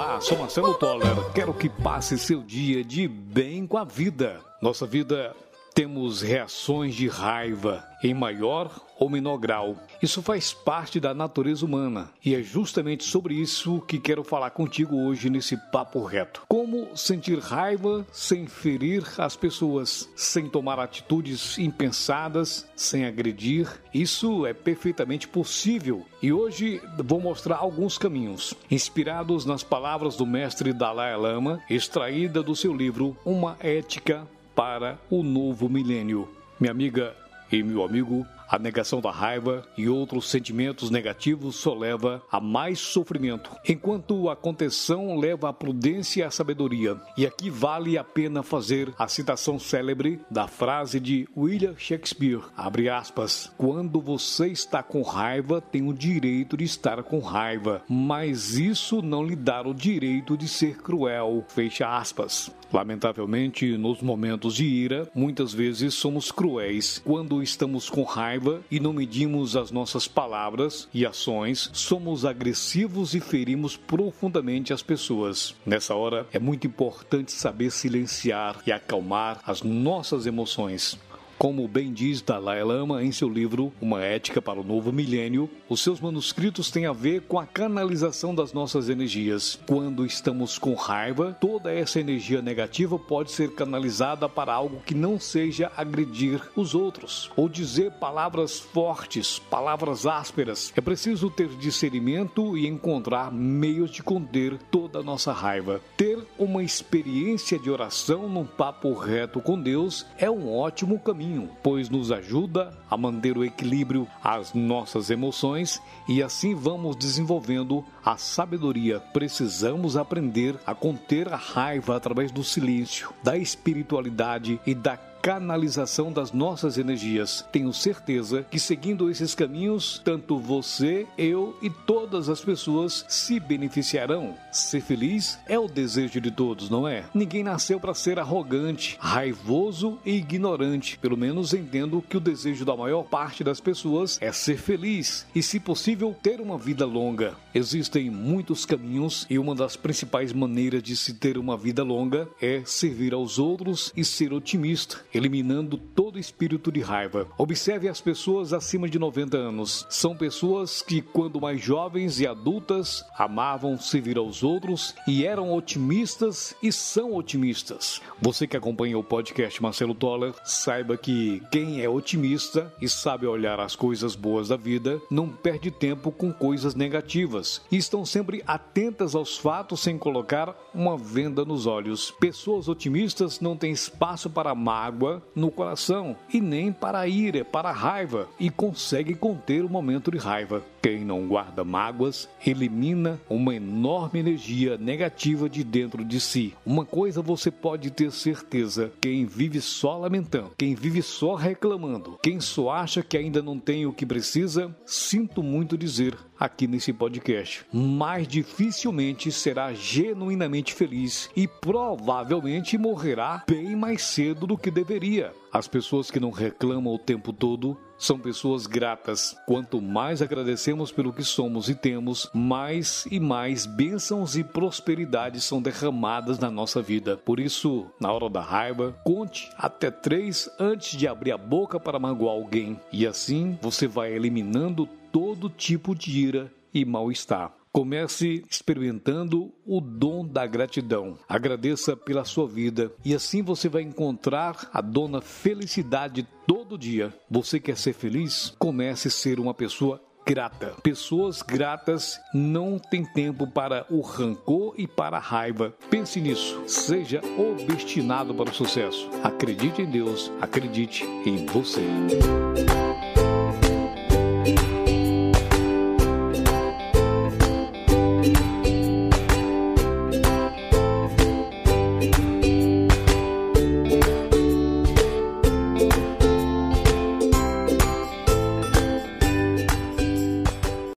Olá, sou Marcelo Toller. Quero que passe seu dia de bem com a vida. Nossa vida temos reações de raiva em maior ou menor grau. Isso faz parte da natureza humana e é justamente sobre isso que quero falar contigo hoje nesse papo reto. Como sentir raiva sem ferir as pessoas, sem tomar atitudes impensadas, sem agredir. Isso é perfeitamente possível e hoje vou mostrar alguns caminhos, inspirados nas palavras do mestre Dalai Lama, extraída do seu livro Uma Ética para o Novo Milênio. Minha amiga e meu amigo, a negação da raiva e outros sentimentos negativos só leva a mais sofrimento, enquanto a contenção leva à prudência e à sabedoria. E aqui vale a pena fazer a citação célebre da frase de William Shakespeare, abre aspas, quando você está com raiva, tem o direito de estar com raiva, mas isso não lhe dá o direito de ser cruel, fecha aspas. Lamentavelmente, nos momentos de ira, muitas vezes somos cruéis. Quando estamos com raiva, e não medimos as nossas palavras e ações, somos agressivos e ferimos profundamente as pessoas. Nessa hora, é muito importante saber silenciar e acalmar as nossas emoções. Como bem diz Dalai Lama em seu livro Uma Ética para o Novo Milênio, os seus manuscritos têm a ver com a canalização das nossas energias. Quando estamos com raiva, toda essa energia negativa pode ser canalizada para algo que não seja agredir os outros ou dizer palavras fortes, palavras ásperas. É preciso ter discernimento e encontrar meios de conter toda a nossa raiva. Ter uma experiência de oração num papo reto com Deus é um ótimo caminho pois nos ajuda a manter o equilíbrio às nossas emoções e assim vamos desenvolvendo a sabedoria. Precisamos aprender a conter a raiva através do silêncio, da espiritualidade e da canalização das nossas energias. Tenho certeza que seguindo esses caminhos, tanto você, eu e todas as pessoas se beneficiarão. Ser feliz é o desejo de todos, não é? Ninguém nasceu para ser arrogante, raivoso e ignorante. Pelo menos entendo que o desejo da maior parte das pessoas é ser feliz e, se possível, ter uma vida longa. Existem muitos caminhos e uma das principais maneiras de se ter uma vida longa é servir aos outros e ser otimista eliminando todo espírito de raiva. Observe as pessoas acima de 90 anos. São pessoas que, quando mais jovens e adultas, amavam servir aos outros e eram otimistas e são otimistas. Você que acompanha o podcast Marcelo Toller, saiba que quem é otimista e sabe olhar as coisas boas da vida não perde tempo com coisas negativas e estão sempre atentas aos fatos sem colocar uma venda nos olhos. Pessoas otimistas não têm espaço para mágoa mágoa no coração e nem para a ira, para a raiva e consegue conter o momento de raiva. Quem não guarda mágoas elimina uma enorme energia negativa de dentro de si. Uma coisa você pode ter certeza: quem vive só lamentando, quem vive só reclamando, quem só acha que ainda não tem o que precisa, sinto muito dizer aqui nesse podcast, mais dificilmente será genuinamente feliz e provavelmente morrerá bem mais cedo do que deveria. As pessoas que não reclamam o tempo todo são pessoas gratas. Quanto mais agradecemos pelo que somos e temos, mais e mais bênçãos e prosperidades são derramadas na nossa vida. Por isso, na hora da raiva, conte até três antes de abrir a boca para magoar alguém. E assim você vai eliminando todo tipo de ira e mal-estar. Comece experimentando o dom da gratidão. Agradeça pela sua vida e assim você vai encontrar a dona felicidade todo dia. Você quer ser feliz? Comece a ser uma pessoa grata. Pessoas gratas não têm tempo para o rancor e para a raiva. Pense nisso. Seja obstinado para o sucesso. Acredite em Deus, acredite em você.